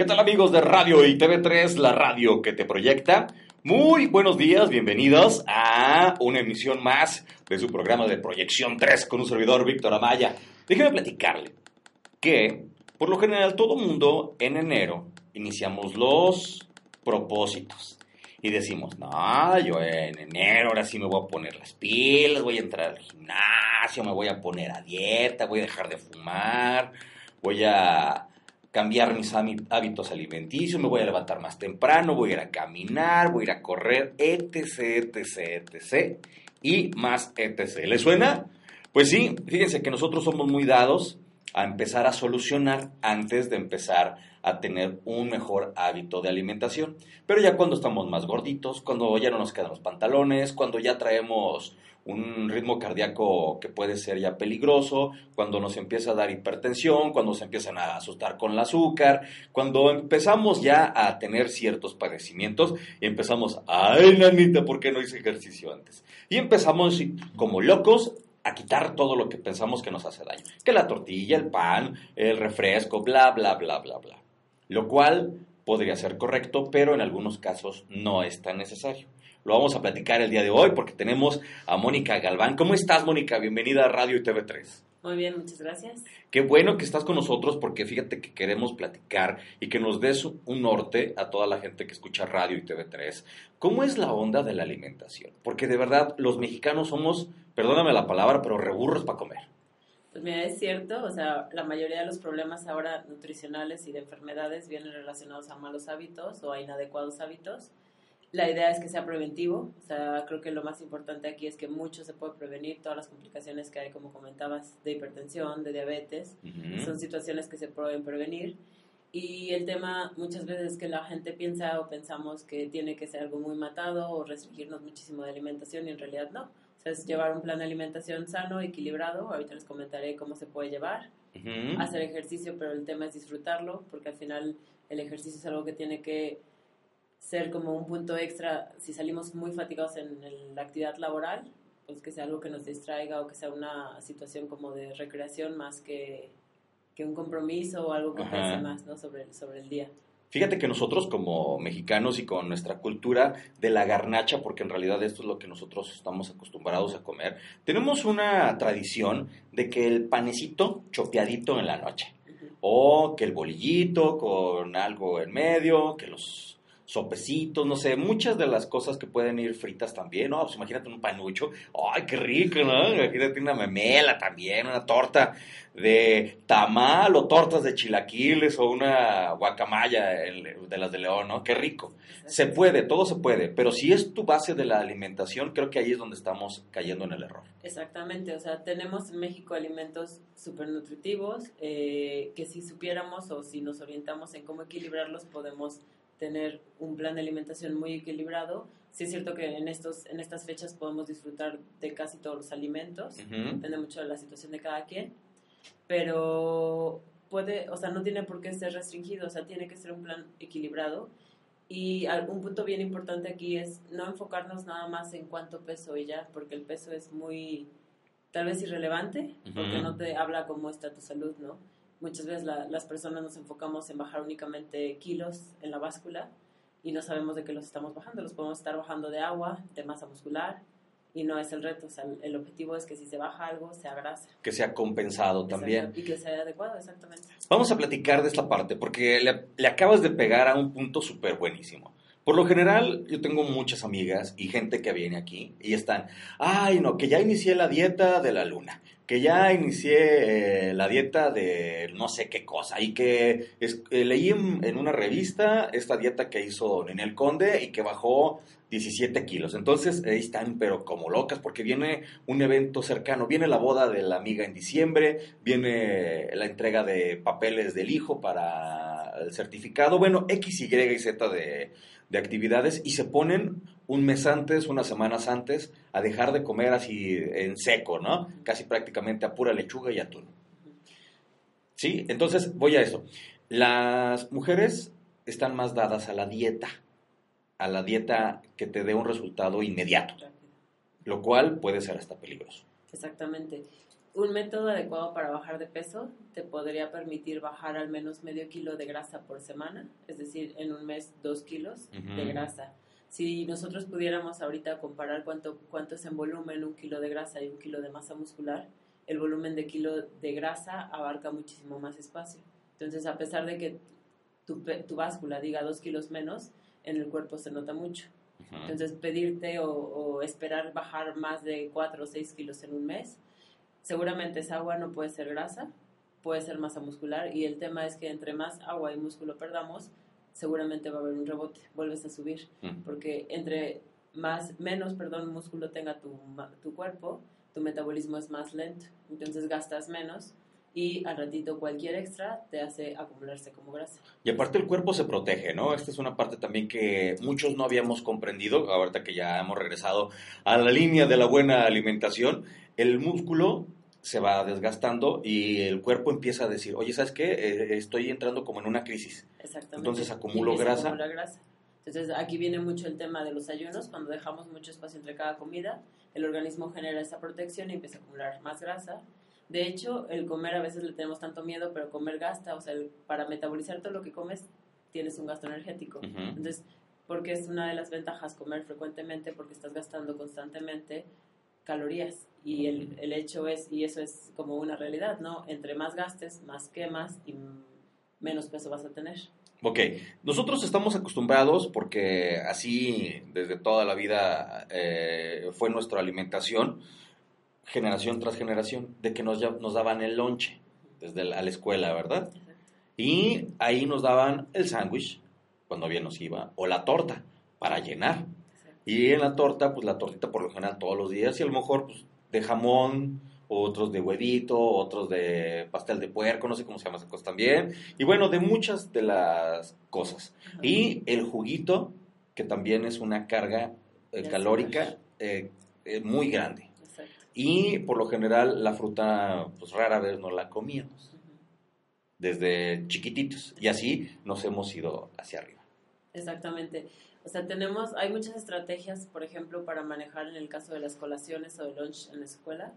¿Qué tal amigos de Radio y TV3, la radio que te proyecta? Muy buenos días, bienvenidos a una emisión más de su programa de Proyección 3 con un servidor Víctor Amaya. Déjeme platicarle que por lo general todo mundo en enero iniciamos los propósitos y decimos, no, yo en enero ahora sí me voy a poner las pilas, voy a entrar al gimnasio, me voy a poner a dieta, voy a dejar de fumar, voy a cambiar mis hábitos alimenticios, me voy a levantar más temprano, voy a ir a caminar, voy a ir a correr, etc, etc, etc, y más etc. ¿Le suena? Pues sí, fíjense que nosotros somos muy dados a empezar a solucionar antes de empezar a tener un mejor hábito de alimentación. Pero ya cuando estamos más gorditos, cuando ya no nos quedan los pantalones, cuando ya traemos un ritmo cardíaco que puede ser ya peligroso, cuando nos empieza a dar hipertensión, cuando se empiezan a asustar con el azúcar, cuando empezamos ya a tener ciertos padecimientos y empezamos, ay nanita, ¿por qué no hice ejercicio antes? Y empezamos como locos a quitar todo lo que pensamos que nos hace daño, que la tortilla, el pan, el refresco, bla, bla, bla, bla, bla. Lo cual podría ser correcto, pero en algunos casos no es tan necesario. Lo vamos a platicar el día de hoy porque tenemos a Mónica Galván. ¿Cómo estás, Mónica? Bienvenida a Radio y TV3. Muy bien, muchas gracias. Qué bueno que estás con nosotros porque fíjate que queremos platicar y que nos des un norte a toda la gente que escucha Radio y TV3. ¿Cómo es la onda de la alimentación? Porque de verdad los mexicanos somos, perdóname la palabra, pero reburros para comer. Pues mira, es cierto, o sea, la mayoría de los problemas ahora nutricionales y de enfermedades vienen relacionados a malos hábitos o a inadecuados hábitos. La idea es que sea preventivo, o sea, creo que lo más importante aquí es que mucho se puede prevenir, todas las complicaciones que hay, como comentabas, de hipertensión, de diabetes, son situaciones que se pueden prevenir. Y el tema muchas veces es que la gente piensa o pensamos que tiene que ser algo muy matado o restringirnos muchísimo de alimentación y en realidad no. O sea, es llevar un plan de alimentación sano, equilibrado, ahorita les comentaré cómo se puede llevar, hacer ejercicio, pero el tema es disfrutarlo, porque al final el ejercicio es algo que tiene que ser como un punto extra si salimos muy fatigados en, la actividad laboral, pues que sea algo que nos distraiga o que sea una situación como de recreación más que, que un compromiso o algo que pese más ¿no? sobre, sobre el día. Fíjate que nosotros como mexicanos y con nuestra cultura de la garnacha, porque en realidad esto es lo que nosotros estamos acostumbrados a comer, tenemos una tradición de que el panecito chopeadito en la noche, o que el bolillito con algo en medio, que los sopecitos, no sé, muchas de las cosas que pueden ir fritas también, ¿no? Pues imagínate un panucho, ¡ay, qué rico, ¿no? Imagínate una memela también, una torta de tamal o tortas de chilaquiles o una guacamaya de las de León, ¿no? Qué rico. Se puede, todo se puede, pero si es tu base de la alimentación, creo que ahí es donde estamos cayendo en el error. Exactamente, o sea, tenemos en México alimentos súper nutritivos eh, que si supiéramos o si nos orientamos en cómo equilibrarlos podemos tener un plan de alimentación muy equilibrado. Sí es cierto que en, estos, en estas fechas podemos disfrutar de casi todos los alimentos, depende mucho de la situación de cada quien, pero puede, o sea, no tiene por qué ser restringido, o sea, tiene que ser un plan equilibrado. Y algún punto bien importante aquí es no enfocarnos nada más en cuánto peso y ya, porque el peso es muy, tal vez irrelevante, porque no te habla cómo está tu salud, ¿no? Muchas veces las personas nos enfocamos en bajar únicamente kilos en la báscula y no sabemos de qué los estamos bajando. Los podemos estar bajando de agua, de masa muscular y no es el reto. O sea, el objetivo es que si se baja algo, sea grasa. Que sea compensado también. Y que sea adecuado, exactamente. Vamos a platicar de esta parte porque le, le acabas de pegar a un punto súper buenísimo. Por lo general, yo tengo muchas amigas y gente que viene aquí y están, ay, no, que ya inicié la dieta de la luna, que ya inicié eh, la dieta de no sé qué cosa y que eh, leí en, en una revista esta dieta que hizo Ninel Conde y que bajó 17 kilos. Entonces ahí están pero como locas porque viene un evento cercano, viene la boda de la amiga en diciembre, viene la entrega de papeles del hijo para el certificado, bueno, X, Y y Z de, de actividades y se ponen un mes antes, unas semanas antes, a dejar de comer así en seco, ¿no? Casi prácticamente a pura lechuga y atún. ¿Sí? Entonces, voy a eso. Las mujeres están más dadas a la dieta, a la dieta que te dé un resultado inmediato, lo cual puede ser hasta peligroso. Exactamente. Un método adecuado para bajar de peso te podría permitir bajar al menos medio kilo de grasa por semana, es decir, en un mes dos kilos de grasa. Si nosotros pudiéramos ahorita comparar cuánto, cuánto es en volumen un kilo de grasa y un kilo de masa muscular, el volumen de kilo de grasa abarca muchísimo más espacio. Entonces, a pesar de que tu, tu báscula diga dos kilos menos, en el cuerpo se nota mucho. Entonces, pedirte o, o esperar bajar más de 4 o 6 kilos en un mes, seguramente esa agua no puede ser grasa, puede ser masa muscular y el tema es que entre más agua y músculo perdamos, seguramente va a haber un rebote, vuelves a subir, porque entre más, menos, perdón, músculo tenga tu, tu cuerpo, tu metabolismo es más lento, entonces gastas menos y al ratito cualquier extra te hace acumularse como grasa. Y aparte el cuerpo se protege, ¿no? Esta es una parte también que muchos no habíamos comprendido, ahorita que ya hemos regresado a la línea de la buena alimentación, el músculo se va desgastando y el cuerpo empieza a decir, oye, ¿sabes qué? Eh, estoy entrando como en una crisis. Exactamente. Entonces, acumulo grasa. acumular grasa. Entonces, aquí viene mucho el tema de los ayunos. Cuando dejamos mucho espacio entre cada comida, el organismo genera esa protección y empieza a acumular más grasa. De hecho, el comer a veces le tenemos tanto miedo, pero comer gasta. O sea, el- para metabolizar todo lo que comes, tienes un gasto energético. Entonces, porque es una de las ventajas comer frecuentemente, porque estás gastando constantemente calorías. Y el, el hecho es, y eso es como una realidad, ¿no? Entre más gastes, más quemas y menos peso vas a tener. Ok, nosotros estamos acostumbrados porque así desde toda la vida eh, fue nuestra alimentación, generación tras generación, de que nos, ya- nos daban el lonche desde la, a la escuela, ¿verdad? Y ahí nos daban el sándwich, cuando bien nos iba, o la torta, para llenar. Y en la torta, pues la tortita por lo general todos los días, y a lo mejor pues, de jamón, otros de huevito, otros de pastel de puerco, no sé cómo se llama esa cosa también. Y bueno, de muchas de las cosas. Y el juguito, que también es una carga eh, calórica eh, eh, muy grande. Y por lo general la fruta, pues rara vez no la comíamos, desde chiquititos. Y así nos hemos ido hacia arriba. Exactamente. O sea, tenemos, hay muchas estrategias, por ejemplo, para manejar en el caso de las colaciones o de lunch en la escuela.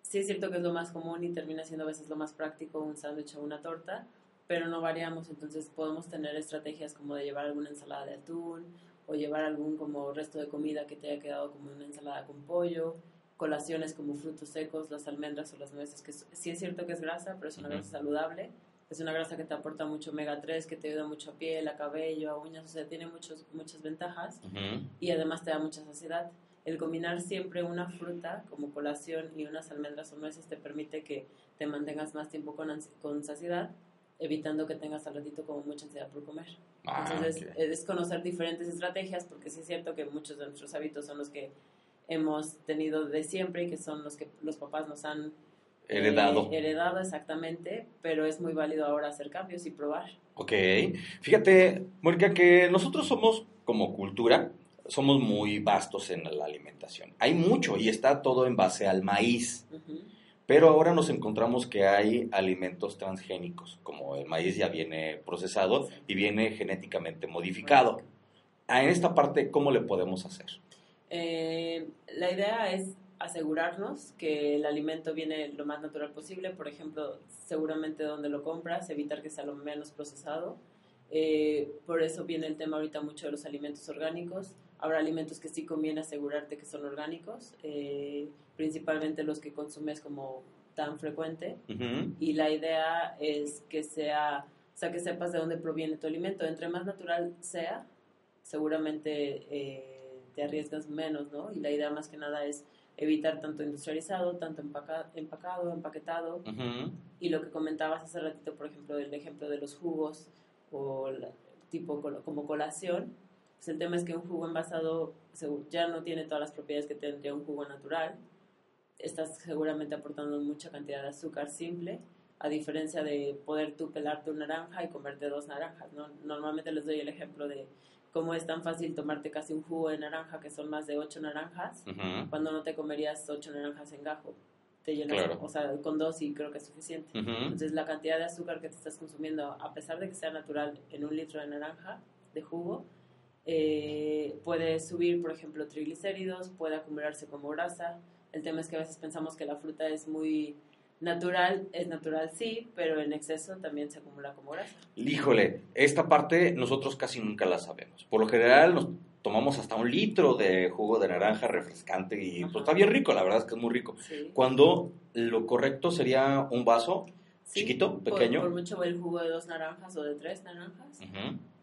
Sí es cierto que es lo más común y termina siendo a veces lo más práctico un sándwich o una torta, pero no variamos, entonces podemos tener estrategias como de llevar alguna ensalada de atún o llevar algún como resto de comida que te haya quedado como una ensalada con pollo, colaciones como frutos secos, las almendras o las nueces, que es- sí es cierto que es grasa, pero es una Ujú. grasa saludable. Es una grasa que te aporta mucho omega 3, que te ayuda mucho a piel, a cabello, a uñas, o sea, tiene muchos, muchas ventajas y además te da mucha saciedad. El combinar siempre una fruta como colación y unas almendras o nueces te permite que te mantengas más tiempo con, con saciedad, evitando que tengas al ratito como mucha ansiedad por comer. Ah, Entonces, ok. es conocer diferentes estrategias, porque sí es cierto que muchos de nuestros hábitos son los que hemos tenido de siempre y que son los que los papás nos han eh, Heredado. heredado exactamente, pero es muy válido ahora hacer cambios y probar. Ok. Fíjate, Mónica, que nosotros somos como cultura, somos muy vastos en la alimentación. Hay mucho y está todo en base al maíz. Pero ahora nos encontramos que hay alimentos transgénicos, como el maíz ya viene procesado y viene genéticamente modificado. A esta parte, ¿cómo le podemos hacer? Eh, la idea es asegurarnos que el alimento viene lo más natural posible, por ejemplo, seguramente donde lo compras, evitar que sea lo menos procesado. Eh, por eso viene el tema ahorita mucho de los alimentos orgánicos. Habrá alimentos que sí conviene asegurarte que son orgánicos, eh, principalmente los que consumes como tan frecuente. Y la idea es que sea, o sea, que sepas de dónde proviene tu alimento. Entre más natural sea, seguramente eh, te arriesgas menos, ¿no? Y la idea más que nada es evitar tanto industrializado, tanto empaca- empacado, empaquetado. Ujú. Y lo que comentabas hace ratito, por ejemplo, del ejemplo de los jugos o la- tipo como colación, pues el tema es que un jugo envasado ya no tiene todas las propiedades que tendría un jugo natural. Estás seguramente aportando mucha cantidad de azúcar simple, a diferencia de poder tú pelarte una naranja y comerte dos naranjas. ¿no? Normalmente les doy el ejemplo de cómo es tan fácil tomarte casi un jugo de naranja, que son más de ocho naranjas, Ujú. cuando no te comerías ocho naranjas en gajo. Te llenas, Claro. o sea, con dos y creo que es suficiente. Ujú. Entonces, la cantidad de azúcar que te estás consumiendo, a pesar de que sea natural en un litro de naranja, de jugo, eh, puede subir, por ejemplo, triglicéridos, puede acumularse como grasa. El tema es que a veces pensamos que la fruta es muy natural, es natural sí, pero en exceso también se acumula como grasa. Híjole, esta parte nosotros casi nunca la sabemos. Por lo general nos tomamos hasta un litro de jugo de naranja refrescante y pues está bien rico, la verdad es que es muy rico. Sí. Cuando lo correcto sería un vaso Sí, chiquito, por- pequeño. Por, mucho el jugo de dos naranjas o de tres naranjas.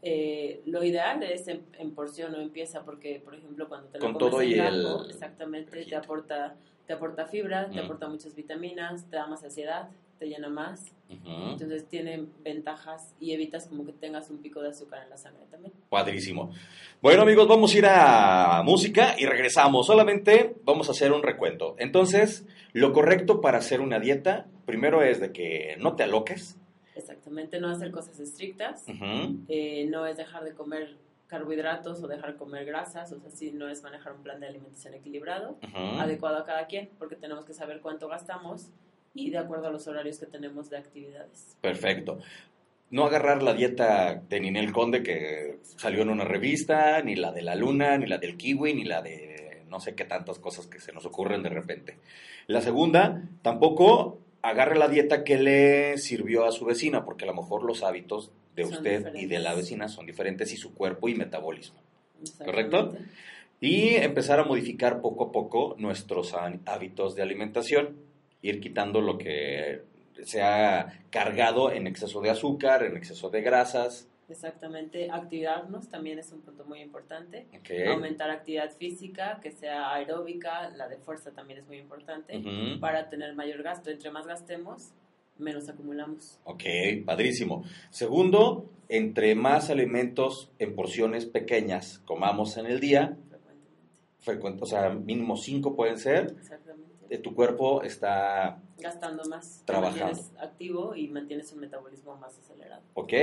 Eh, lo ideal es en, en porción o en pieza, porque, por ejemplo, cuando te lo Con comes todo en y el exactamente, te aporta, te aporta fibra, te Mm. aporta muchas vitaminas, te da más saciedad, te llena más. Entonces tiene ventajas y evitas como que tengas un pico de azúcar en la sangre también. Padrísimo. Bueno, amigos, vamos a ir a música y regresamos. Solamente vamos a hacer un recuento. Entonces, lo correcto para hacer una dieta, primero es de que no te aloques. Exactamente, no hacer cosas estrictas, eh, no es dejar de comer carbohidratos o dejar de comer grasas, o sea, sí, no es manejar un plan de alimentación equilibrado. Adecuado a cada quien, porque tenemos que saber cuánto gastamos y de acuerdo a los horarios que tenemos de actividades. Perfecto. No agarrar la dieta de Ninel Conde que salió en una revista, ni la de la luna, ni la del kiwi, ni la de no sé qué tantas cosas que se nos ocurren de repente. La segunda, tampoco agarre la dieta que le sirvió a su vecina, porque a lo mejor los hábitos de Son usted y de la vecina son diferentes y su cuerpo y metabolismo. ¿Correcto? Y empezar a modificar poco a poco nuestros há- hábitos de alimentación, ir quitando lo que se ha cargado en exceso de azúcar, en exceso de grasas. Exactamente, activarnos también es un punto muy importante. Aumentar actividad física, que sea aeróbica, la de fuerza también es muy importante, para tener mayor gasto. Entre más gastemos, menos acumulamos. Ok, padrísimo. Segundo, entre más alimentos en porciones pequeñas comamos en el día, frecuentemente. frecuente, o sea, mínimo cinco pueden ser, Exactamente. Eh, tu cuerpo está Gastando más, Trabajando. mantienes activo y mantienes un metabolismo más acelerado. ¿ok?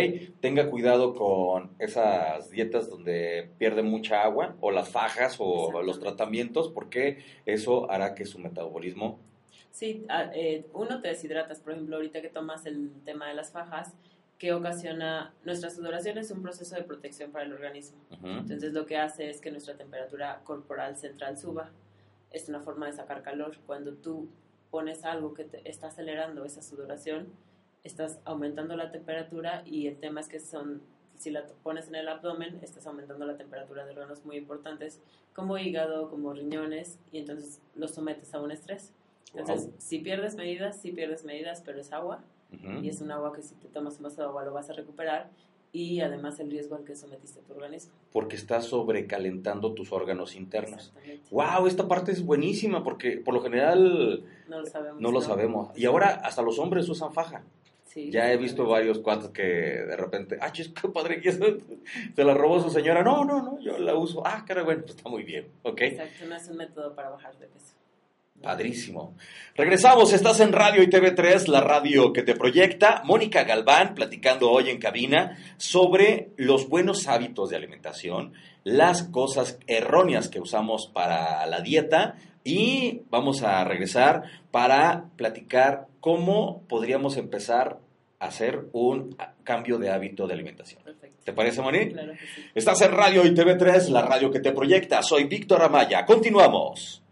Tenga cuidado con esas dietas donde pierde mucha agua o las fajas o los tratamientos porque eso hará que su metabolismo... Sí, a- eh, uno te deshidratas, por ejemplo, ahorita que tomas el tema de las fajas, que ocasiona nuestra sudoración es un proceso de protección para el organismo. Ujú, Entonces lo que hace es que nuestra temperatura corporal central suba. Es una forma de sacar calor. Cuando tú pones algo que te está acelerando esa sudoración, estás aumentando la temperatura y el tema es que son, si la pones en el abdomen, estás aumentando la temperatura de órganos muy importantes como hígado, como riñones y entonces los sometes a un estrés. Entonces, Wow. si pierdes medidas, sí pierdes medidas, pero es agua y es un agua que si te tomas un vaso de agua lo vas a recuperar y además el riesgo al que sometiste a tu organismo. Porque está sobrecalentando tus órganos internos. ¡Wow! Esta parte es buenísima porque por lo general No lo sabemos. no lo sabemos. Y ahora hasta los hombres usan faja. Sí, Ya he visto varios cuates que de repente, ¡ah, chis, qué padre! que Se la robó su señora. No, no, no, yo la uso. ¡Ah, cara, bueno! Pues está muy bien. ¿Ok? Exacto, no es un método para bajar de peso. Padrísimo. Regresamos, estás en Radio y TV3, la radio que te proyecta. Mónica Galván platicando hoy en cabina sobre los buenos hábitos de alimentación, las cosas erróneas que usamos para la dieta y vamos a regresar para platicar cómo podríamos empezar a hacer un cambio de hábito de alimentación. Perfecto. ¿Te parece, Moni? Claro que sí. Estás en Radio y TV3, la radio que te proyecta. Soy Víctor Amaya. Continuamos.